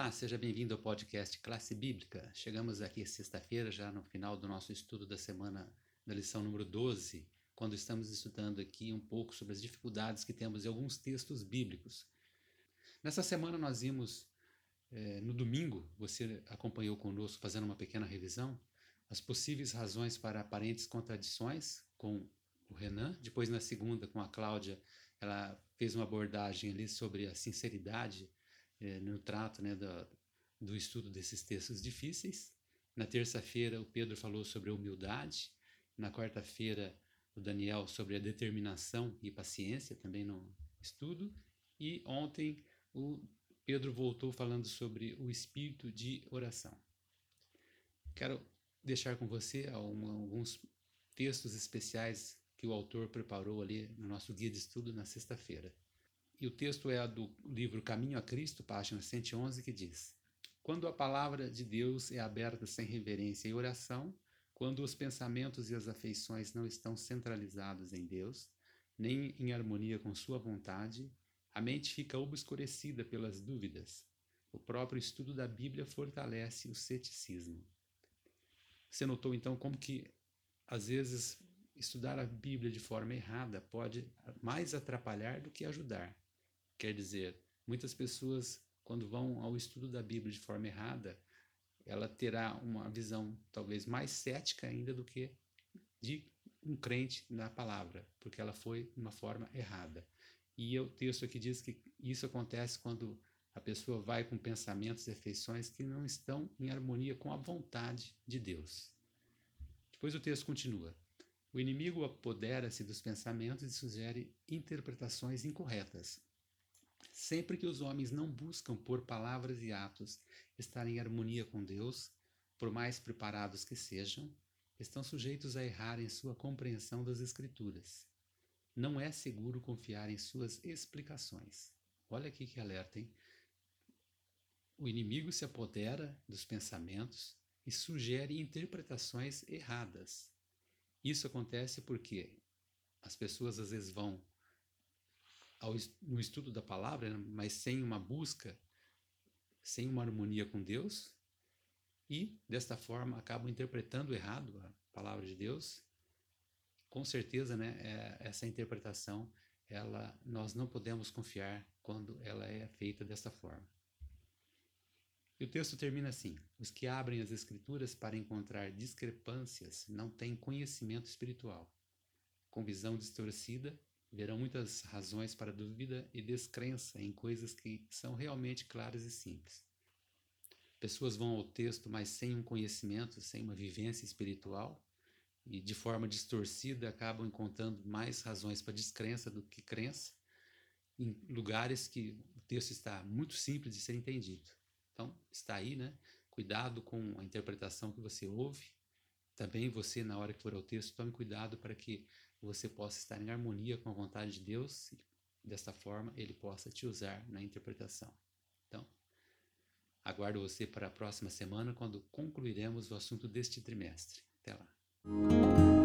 Olá, seja bem-vindo ao podcast Classe Bíblica. Chegamos aqui sexta-feira, já no final do nosso estudo da semana da lição número 12, quando estamos estudando aqui um pouco sobre as dificuldades que temos em alguns textos bíblicos. Nessa semana nós vimos, eh, no domingo, você acompanhou conosco fazendo uma pequena revisão, as possíveis razões para aparentes contradições com o Renan. Depois, na segunda, com a Cláudia, ela fez uma abordagem ali sobre a sinceridade é, no trato né, do, do estudo desses textos difíceis. Na terça-feira, o Pedro falou sobre a humildade. Na quarta-feira, o Daniel sobre a determinação e paciência, também no estudo. E ontem, o Pedro voltou falando sobre o espírito de oração. Quero deixar com você alguns textos especiais que o autor preparou ali no nosso guia de estudo na sexta-feira. E o texto é do livro Caminho a Cristo, página 111, que diz: Quando a palavra de Deus é aberta sem reverência e oração, quando os pensamentos e as afeições não estão centralizados em Deus, nem em harmonia com Sua vontade, a mente fica obscurecida pelas dúvidas. O próprio estudo da Bíblia fortalece o ceticismo. Você notou então como que às vezes estudar a Bíblia de forma errada pode mais atrapalhar do que ajudar. Quer dizer, muitas pessoas, quando vão ao estudo da Bíblia de forma errada, ela terá uma visão talvez mais cética ainda do que de um crente na palavra, porque ela foi de uma forma errada. E o texto aqui diz que isso acontece quando a pessoa vai com pensamentos e afeições que não estão em harmonia com a vontade de Deus. Depois o texto continua. O inimigo apodera-se dos pensamentos e sugere interpretações incorretas, Sempre que os homens não buscam por palavras e atos estar em harmonia com Deus, por mais preparados que sejam, estão sujeitos a errar em sua compreensão das Escrituras. Não é seguro confiar em suas explicações. Olha aqui que alerta, hein? O inimigo se apodera dos pensamentos e sugere interpretações erradas. Isso acontece porque as pessoas às vezes vão ao, no estudo da palavra, né, mas sem uma busca, sem uma harmonia com Deus, e desta forma acabam interpretando errado a palavra de Deus. Com certeza, né, é, essa interpretação, ela nós não podemos confiar quando ela é feita desta forma. E o texto termina assim: Os que abrem as Escrituras para encontrar discrepâncias não têm conhecimento espiritual. Com visão distorcida, verão muitas razões para dúvida e descrença em coisas que são realmente claras e simples. Pessoas vão ao texto, mas sem um conhecimento, sem uma vivência espiritual, e de forma distorcida acabam encontrando mais razões para descrença do que crença, em lugares que o texto está muito simples de ser entendido. Então, está aí, né? Cuidado com a interpretação que você ouve. Também você, na hora que for ao texto, tome cuidado para que você possa estar em harmonia com a vontade de Deus e desta forma ele possa te usar na interpretação. Então, aguardo você para a próxima semana quando concluiremos o assunto deste trimestre. Até lá.